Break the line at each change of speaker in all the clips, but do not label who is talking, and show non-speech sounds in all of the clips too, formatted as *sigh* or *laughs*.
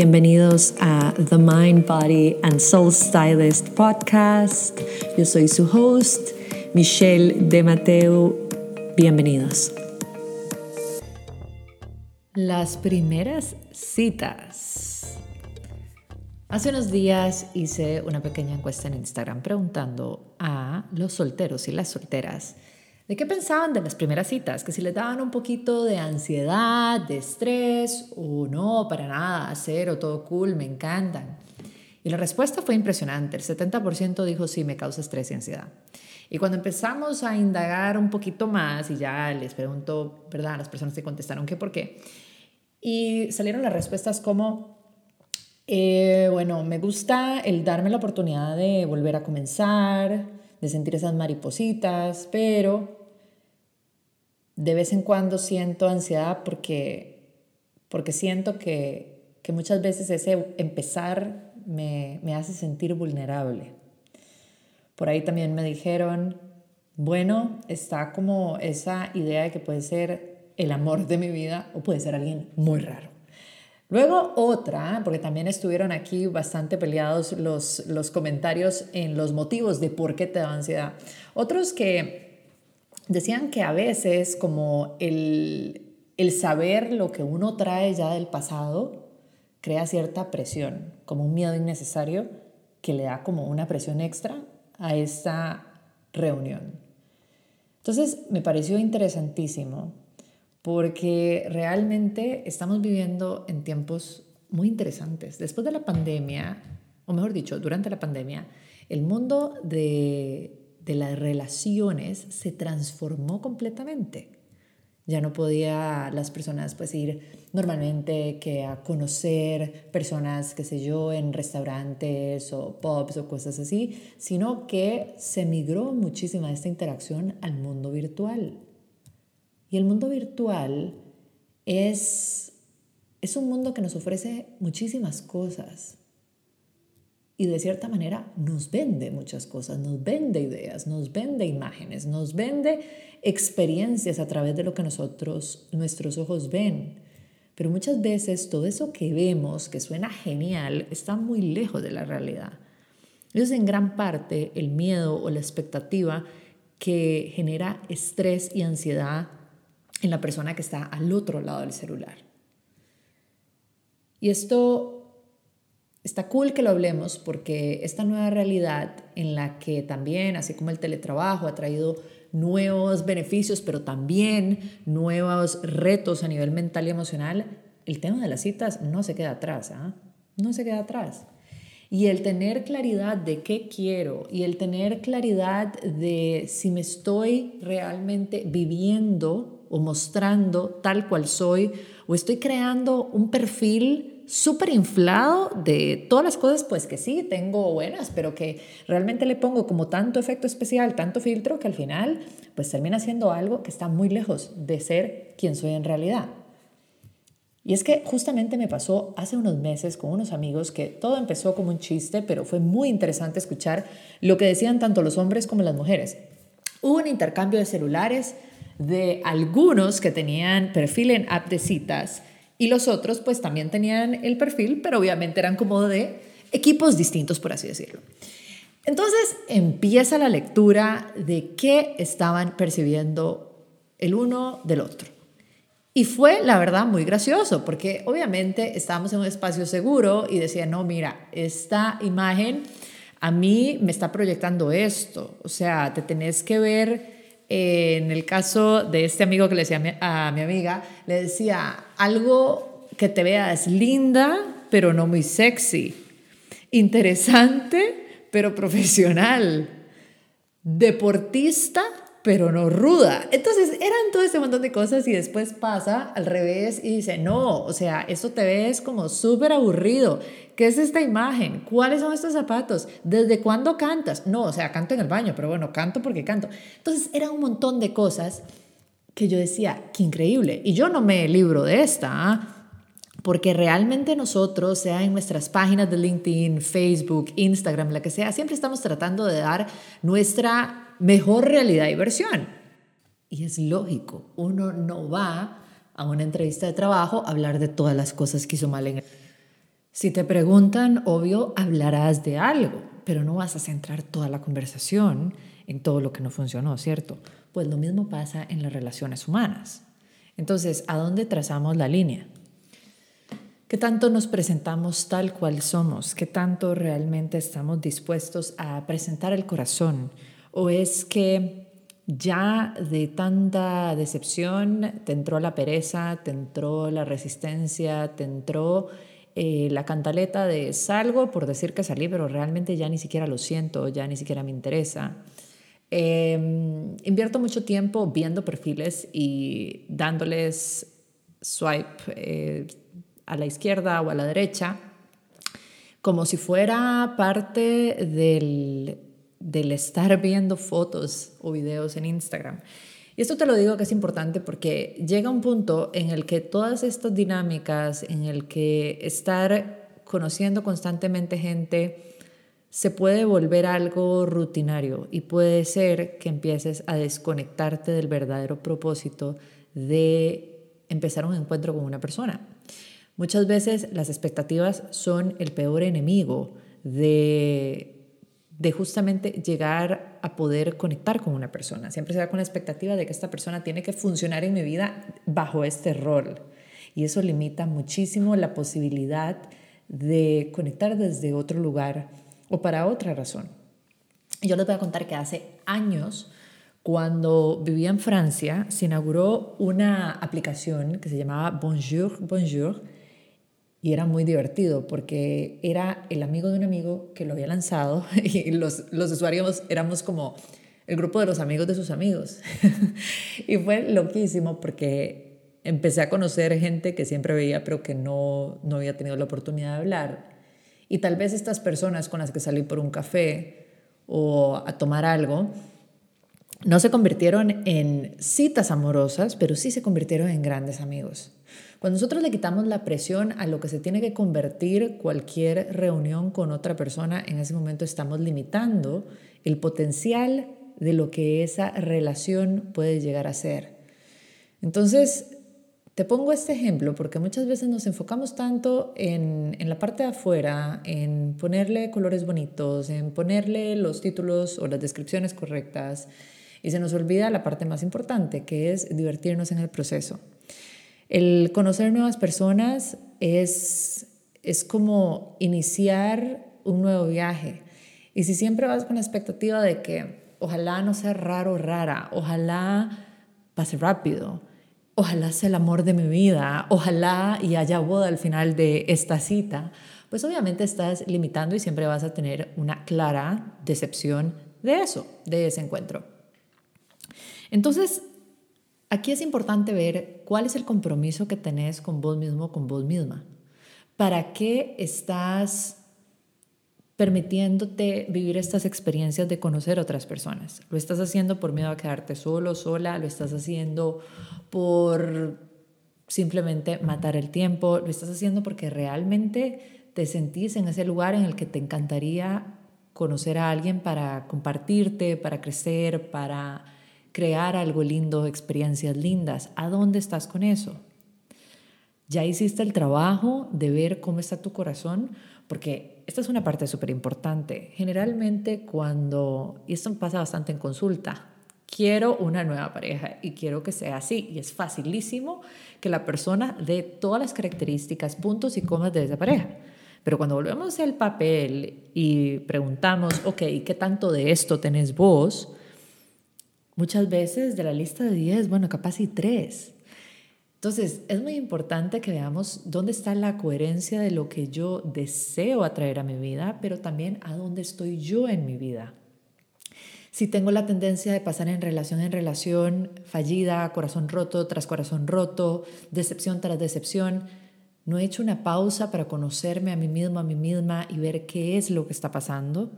Bienvenidos a The Mind, Body and Soul Stylist Podcast. Yo soy su host, Michelle de Mateo. Bienvenidos. Las primeras citas. Hace unos días hice una pequeña encuesta en Instagram preguntando a los solteros y las solteras ¿De qué pensaban de las primeras citas? Que si les daban un poquito de ansiedad, de estrés o no, para nada, cero, todo cool, me encantan. Y la respuesta fue impresionante. El 70% dijo sí, me causa estrés y ansiedad. Y cuando empezamos a indagar un poquito más y ya les pregunto, ¿verdad? Las personas que contestaron qué por qué. Y salieron las respuestas como, eh, bueno, me gusta el darme la oportunidad de volver a comenzar, de sentir esas maripositas, pero de vez en cuando siento ansiedad porque, porque siento que, que muchas veces ese empezar me, me hace sentir vulnerable. Por ahí también me dijeron, bueno, está como esa idea de que puede ser el amor de mi vida o puede ser alguien muy raro. Luego otra, porque también estuvieron aquí bastante peleados los, los comentarios en los motivos de por qué te da ansiedad. Otros que decían que a veces como el, saber lo que uno trae ya del pasado crea cierta presión, como un miedo innecesario que le da como una presión extra a esta reunión. Entonces me pareció interesantísimo porque realmente estamos viviendo en tiempos muy interesantes. Después de la pandemia, o mejor dicho, durante la pandemia, el mundo de de las relaciones se transformó completamente. Ya no podía las personas pues ir normalmente que a conocer personas, qué sé yo, en restaurantes o pubs o cosas así, sino que se migró muchísima esta interacción al mundo virtual. Y el mundo virtual es, es un mundo que nos ofrece muchísimas cosas y de cierta manera nos vende muchas cosas, nos vende ideas, nos vende imágenes, nos vende experiencias a través de lo que nosotros, nuestros ojos ven. Pero muchas veces todo eso que vemos, que suena genial, está muy lejos de la realidad. Es en gran parte el miedo o la expectativa que genera estrés y ansiedad en la persona que está al otro lado del celular. Y esto Está cool que lo hablemos porque esta nueva realidad en la que también, así como el teletrabajo ha traído nuevos beneficios, pero también nuevos retos a nivel mental y emocional, el tema de las citas no se queda atrás, ¿ah? no se queda atrás. Y el tener claridad de qué quiero y el tener claridad de si me estoy realmente viviendo o mostrando tal cual soy o estoy creando un perfil súper inflado de todas las cosas, pues que sí, tengo buenas, pero que realmente le pongo como tanto efecto especial, tanto filtro, que al final pues termina siendo algo que está muy lejos de ser quien soy en realidad. Y es que justamente me pasó hace unos meses con unos amigos que todo empezó como un chiste, pero fue muy interesante escuchar lo que decían tanto los hombres como las mujeres. Hubo un intercambio de celulares de algunos que tenían perfil en app de citas y los otros pues también tenían el perfil, pero obviamente eran como de equipos distintos, por así decirlo. Entonces empieza la lectura de qué estaban percibiendo el uno del otro. Y fue, la verdad, muy gracioso, porque obviamente estábamos en un espacio seguro y decía, no, mira, esta imagen a mí me está proyectando esto. O sea, te tenés que ver en el caso de este amigo que le decía a mi, amiga, le decía algo que te veas linda, pero no muy sexy, interesante, pero profesional, deportista, pero no ruda. Entonces eran todo este montón de cosas y después pasa al revés y dice, no, o sea, esto te ves como súper aburrido. ¿Qué es esta imagen? ¿Cuáles son estos zapatos? ¿Desde cuándo cantas? No, o sea, canto en el baño, pero bueno, canto porque canto. Entonces era un montón de cosas que yo decía, qué increíble. Y yo no me libro de esta. ¿ah? Porque realmente nosotros, sea en nuestras páginas de LinkedIn, Facebook, Instagram, la que sea, siempre estamos tratando de dar nuestra mejor realidad y versión. Y es lógico, uno no va a una entrevista de trabajo a hablar de todas las cosas que hizo mal en Si te preguntan, obvio, hablarás de algo, pero no vas a centrar toda la conversación en todo lo que no funcionó, ¿cierto? Pues lo mismo pasa en las relaciones humanas. Entonces, ¿a dónde trazamos la línea? ¿Qué tanto nos presentamos tal cual somos? ¿Qué tanto realmente estamos dispuestos a presentar el corazón? ¿O es que ya de tanta decepción te entró la pereza, te entró la resistencia, te entró eh, la cantaleta de salgo por decir que salí, pero realmente ya ni siquiera lo siento, ya ni siquiera me interesa? Em, invierto mucho tiempo viendo perfiles y dándoles swipe eh, a la izquierda o a la derecha, como si fuera parte del, del estar viendo fotos o videos en Instagram. Y esto te lo digo que es importante porque llega un punto en el que todas estas dinámicas, en el que estar conociendo constantemente gente, se puede volver algo rutinario y puede ser que empieces a desconectarte del verdadero propósito de empezar un encuentro con una persona. Muchas veces las expectativas son el peor enemigo de, de justamente llegar a poder conectar con una persona. Siempre se va con la expectativa de que esta persona tiene que funcionar en mi vida bajo este rol. Y eso limita muchísimo la posibilidad de conectar desde otro lugar o para otra razón. Yo les voy a contar que hace años, cuando vivía en Francia, se inauguró una aplicación que se llamaba Bonjour, Bonjour, y era muy divertido porque era el amigo de un amigo que lo había lanzado *laughs* y los, los usuarios éramos como el grupo de los amigos de sus amigos. *laughs* y fue loquísimo porque empecé a conocer gente que siempre veía pero que no, no había tenido la oportunidad de hablar y tal vez estas personas con las que salí por un café o a tomar algo, no se convirtieron en citas amorosas, pero sí se convirtieron en grandes amigos. Cuando nosotros le quitamos la presión a lo que se tiene que convertir cualquier reunión con otra persona, en ese momento estamos limitando el potencial de lo que esa relación puede llegar a ser. Entonces, te pongo este ejemplo porque muchas veces nos enfocamos tanto en, la parte de afuera, en ponerle colores bonitos, en ponerle los títulos o las descripciones correctas y se nos olvida la parte más importante, que es divertirnos en el proceso. El conocer nuevas personas es, es como iniciar un nuevo viaje. Y si siempre vas con la expectativa de que ojalá no sea raro o rara, ojalá pase rápido, ojalá sea el amor de mi vida, ojalá y haya boda al final de esta cita, pues obviamente estás limitando y siempre vas a tener una clara decepción de eso, de ese encuentro. Entonces, aquí es importante ver cuál es el compromiso que tenés con vos mismo, con vos misma. ¿Para qué estás permitiéndote vivir estas experiencias de conocer otras personas. Lo estás haciendo por miedo a quedarte solo, sola, lo estás haciendo por simplemente matar el tiempo, lo estás haciendo porque realmente te sentís en ese lugar en el que te encantaría conocer a alguien para compartirte, para crecer, para crear algo lindo, experiencias lindas. ¿A dónde estás con eso? ¿Ya hiciste el trabajo de ver cómo está tu corazón? Porque esta es una parte súper importante. Generalmente cuando, y esto pasa bastante en consulta, quiero una nueva pareja y quiero que sea así. Y es facilísimo que la persona dé todas las características, puntos y comas de esa pareja. Pero cuando volvemos al papel y preguntamos, ok, ¿qué tanto de esto tenés vos? Muchas veces de la lista de 10, bueno, capaz y 3. Entonces, es muy importante que veamos dónde está la coherencia de lo que yo deseo atraer a mi vida, pero también a dónde estoy yo en mi vida. Si tengo la tendencia de pasar en relación en relación, fallida, corazón roto tras corazón roto, decepción tras decepción, no he hecho una pausa para conocerme a mí mismo, a mí misma y ver qué es lo que está pasando,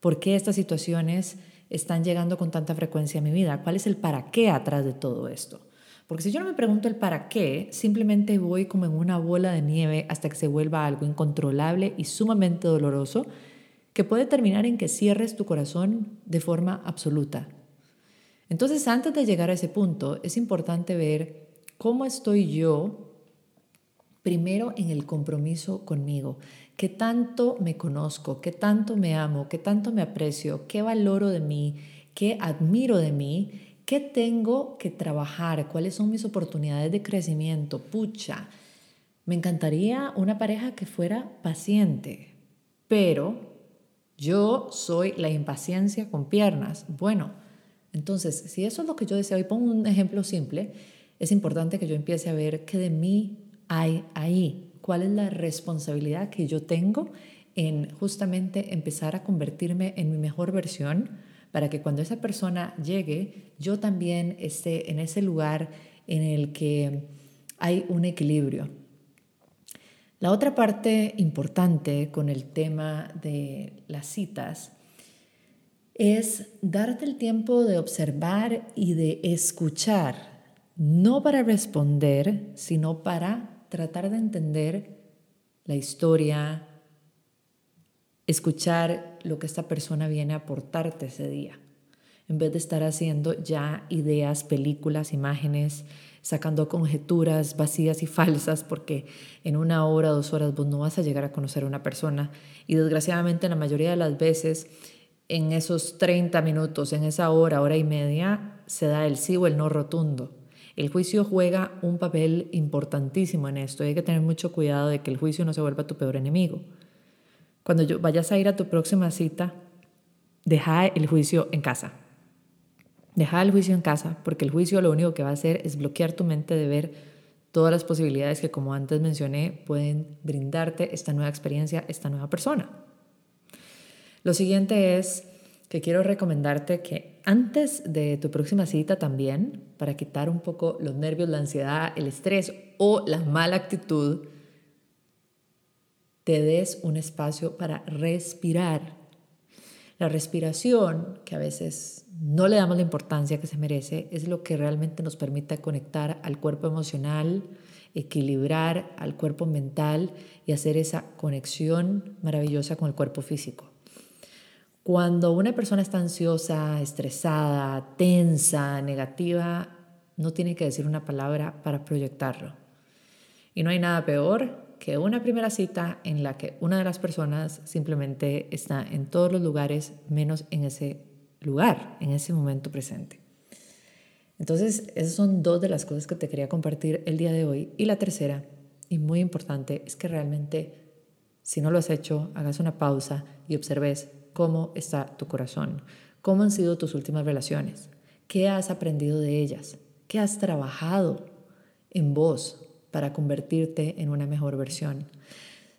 por qué estas situaciones están llegando con tanta frecuencia a mi vida, cuál es el para qué atrás de todo esto. Porque si yo no me pregunto el para qué, simplemente voy como en una bola de nieve hasta que se vuelva algo incontrolable y sumamente doloroso que puede terminar en que cierres tu corazón de forma absoluta. Entonces, antes de llegar a ese punto, es importante ver cómo estoy yo Primero en el compromiso conmigo. ¿Qué tanto me conozco? ¿Qué tanto me amo? ¿Qué tanto me aprecio? ¿Qué valoro de mí? ¿Qué admiro de mí? ¿Qué tengo que trabajar? ¿Cuáles son mis oportunidades de crecimiento? Pucha, me encantaría una pareja que fuera paciente, pero yo soy la impaciencia con piernas. Bueno, entonces, si eso es lo que yo deseo, y pongo un ejemplo simple, es importante que yo empiece a ver qué de mí hay ahí, cuál es la responsabilidad que yo tengo en justamente empezar a convertirme en mi mejor versión para que cuando esa persona llegue, yo también esté en ese lugar en el que hay un equilibrio. La otra parte importante con el tema de las citas es darte el tiempo de observar y de escuchar, no para responder, sino para tratar de entender la historia, escuchar lo que esta persona viene a aportarte ese día, en vez de estar haciendo ya ideas, películas, imágenes, sacando conjeturas vacías y falsas, porque en una hora, dos horas vos no vas a llegar a conocer a una persona. Y desgraciadamente la mayoría de las veces, en esos 30 minutos, en esa hora, hora y media, se da el sí o el no rotundo. El juicio juega un papel importantísimo en esto. Hay que tener mucho cuidado de que el juicio no se vuelva tu peor enemigo. Cuando vayas a ir a tu próxima cita, deja el juicio en casa. Deja el juicio en casa, porque el juicio lo único que va a hacer es bloquear tu mente de ver todas las posibilidades que, como antes mencioné, pueden brindarte esta nueva experiencia, esta nueva persona. Lo siguiente es que quiero recomendarte que antes de tu próxima cita también, para quitar un poco los nervios, la ansiedad, el estrés o la mala actitud, te des un espacio para respirar. La respiración, que a veces no le damos la importancia que se merece, es lo que realmente nos permite conectar al cuerpo emocional, equilibrar al cuerpo mental y hacer esa conexión maravillosa con el cuerpo físico. Cuando una persona está ansiosa, estresada, tensa, negativa, no tiene que decir una palabra para proyectarlo. Y no hay nada peor que una primera cita en la que una de las personas simplemente está en todos los lugares menos en ese lugar, en ese momento presente. Entonces, esas son dos de las cosas que te quería compartir el día de hoy. Y la tercera, y muy importante, es que realmente, si no lo has hecho, hagas una pausa y observes cómo está tu corazón, cómo han sido tus últimas relaciones, qué has aprendido de ellas, qué has trabajado en vos para convertirte en una mejor versión.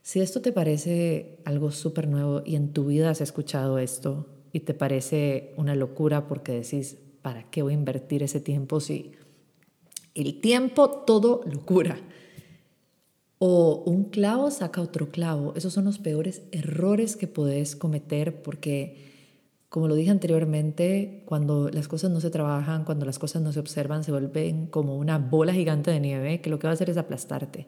Si esto te parece algo súper nuevo y en tu vida has escuchado esto y te parece una locura porque decís, ¿para qué voy a invertir ese tiempo si el tiempo todo locura? O un clavo saca otro clavo. Esos son los peores errores que puedes cometer porque como lo dije anteriormente, cuando las cosas no se trabajan, cuando las cosas no se observan, se vuelven como una bola gigante de nieve que lo que va a hacer es aplastarte.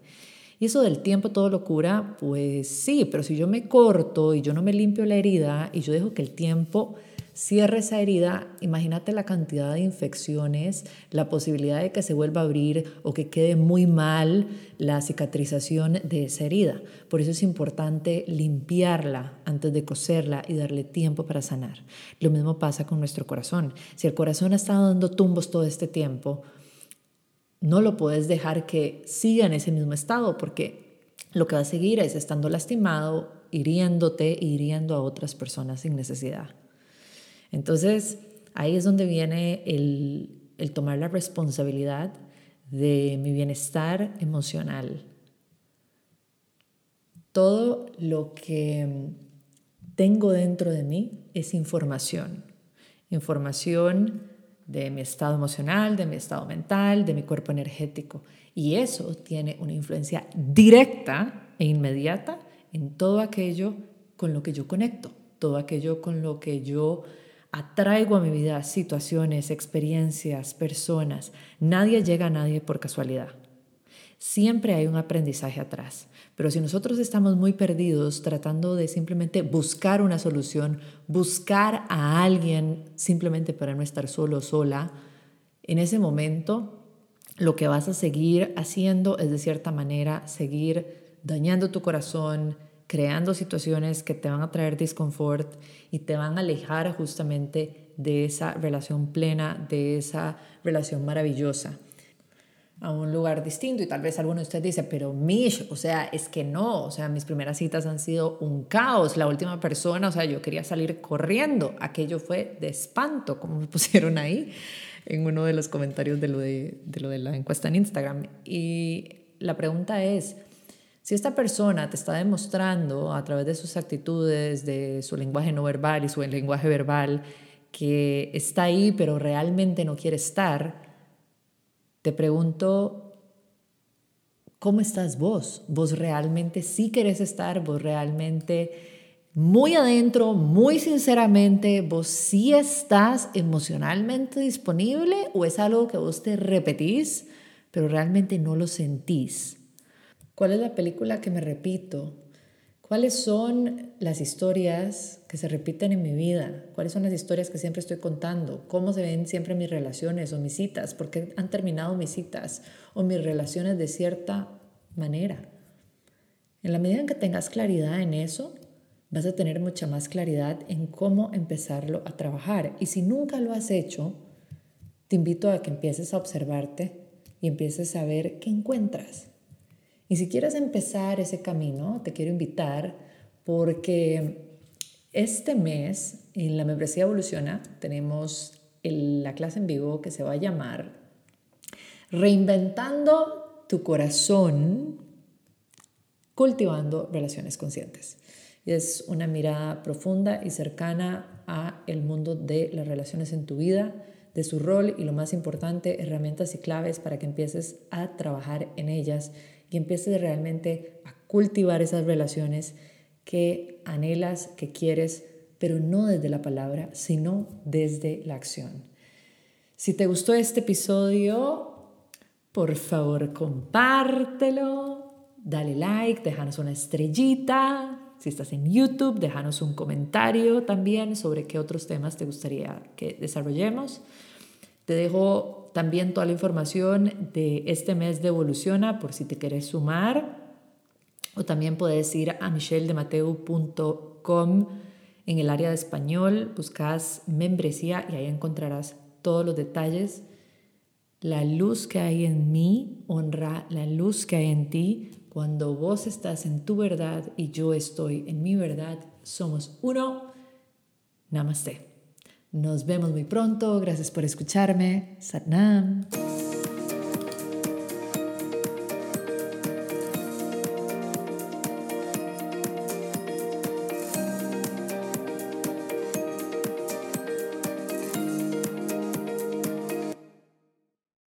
Y eso del tiempo todo lo cura, pues sí, pero si yo me corto y yo no me limpio la herida y yo dejo que el tiempo cierre esa herida, imagínate la cantidad de infecciones, la posibilidad de que se vuelva a abrir o que quede muy mal la cicatrización de esa herida. Por eso es importante limpiarla antes de coserla y darle tiempo para sanar. Lo mismo pasa con nuestro corazón. Si el corazón ha estado dando tumbos todo este tiempo, no lo puedes dejar que siga en ese mismo estado porque lo que va a seguir es estando lastimado, hiriéndote, hiriendo a otras personas sin necesidad. Entonces, ahí es donde viene el, tomar la responsabilidad de mi bienestar emocional. Todo lo que tengo dentro de mí es información. Información de mi estado emocional, de mi estado mental, de mi cuerpo energético. Y eso tiene una influencia directa e inmediata en todo aquello con lo que yo conecto, todo aquello con lo que yo atraigo a mi vida situaciones, experiencias, personas. Nadie llega a nadie por casualidad. Siempre hay un aprendizaje atrás. Pero si nosotros estamos muy perdidos tratando de simplemente buscar una solución, buscar a alguien simplemente para no estar solo o sola, en ese momento lo que vas a seguir haciendo es de cierta manera seguir dañando tu corazón, creando situaciones que te van a traer disconfort y te van a alejar justamente de esa relación plena, de esa relación maravillosa a un lugar distinto. Y tal vez alguno de ustedes dice, pero Mish, o sea, es que no, o sea, mis primeras citas han sido un caos, la última persona, o sea, yo quería salir corriendo, aquello fue de espanto, como me *laughs* pusieron ahí en uno de los comentarios de lo de, de lo de la encuesta en Instagram. Y la pregunta es, si esta persona te está demostrando a través de sus actitudes, de su lenguaje no verbal y su lenguaje verbal, que está ahí pero realmente no quiere estar, te pregunto, ¿cómo estás vos? ¿Vos realmente sí querés estar? ¿Vos realmente muy adentro, muy sinceramente, vos sí estás emocionalmente disponible o es algo que vos te repetís, pero realmente no lo sentís? ¿Cuál es la película que me repito? ¿Cuáles son las historias que se repiten en mi vida? ¿Cuáles son las historias que siempre estoy contando? ¿Cómo se ven siempre mis relaciones o mis citas? ¿Por qué han terminado mis citas o mis relaciones de cierta manera? En la medida en que tengas claridad en eso, vas a tener mucha más claridad en cómo empezarlo a trabajar. Y si nunca lo has hecho, te invito a que empieces a observarte y empieces a ver qué encuentras. Y si quieres empezar ese camino, te quiero invitar porque este mes en la membresía Evoluciona tenemos la clase en vivo que se va a llamar Reinventando tu corazón, cultivando relaciones conscientes. Es una mirada profunda y cercana a el mundo de las relaciones en tu vida, de su rol y lo más importante, herramientas y claves para que empieces a trabajar en ellas y empieces realmente a cultivar esas relaciones que anhelas, que quieres, pero no desde la palabra, sino desde la acción. Si te gustó este episodio, por favor compártelo, dale like, déjanos una estrellita. Si estás en YouTube, déjanos un comentario también sobre qué otros temas te gustaría que desarrollemos. Te dejo también toda la información de este mes de Evoluciona por si te quieres sumar. O también puedes ir a micheldemateu.com en el área de español, buscas membresía y ahí encontrarás todos los detalles. La luz que hay en mí honra la luz que hay en ti. Cuando vos estás en tu verdad y yo estoy en mi verdad, somos uno. Namaste. Nos vemos muy pronto. Gracias por escucharme. Satnam.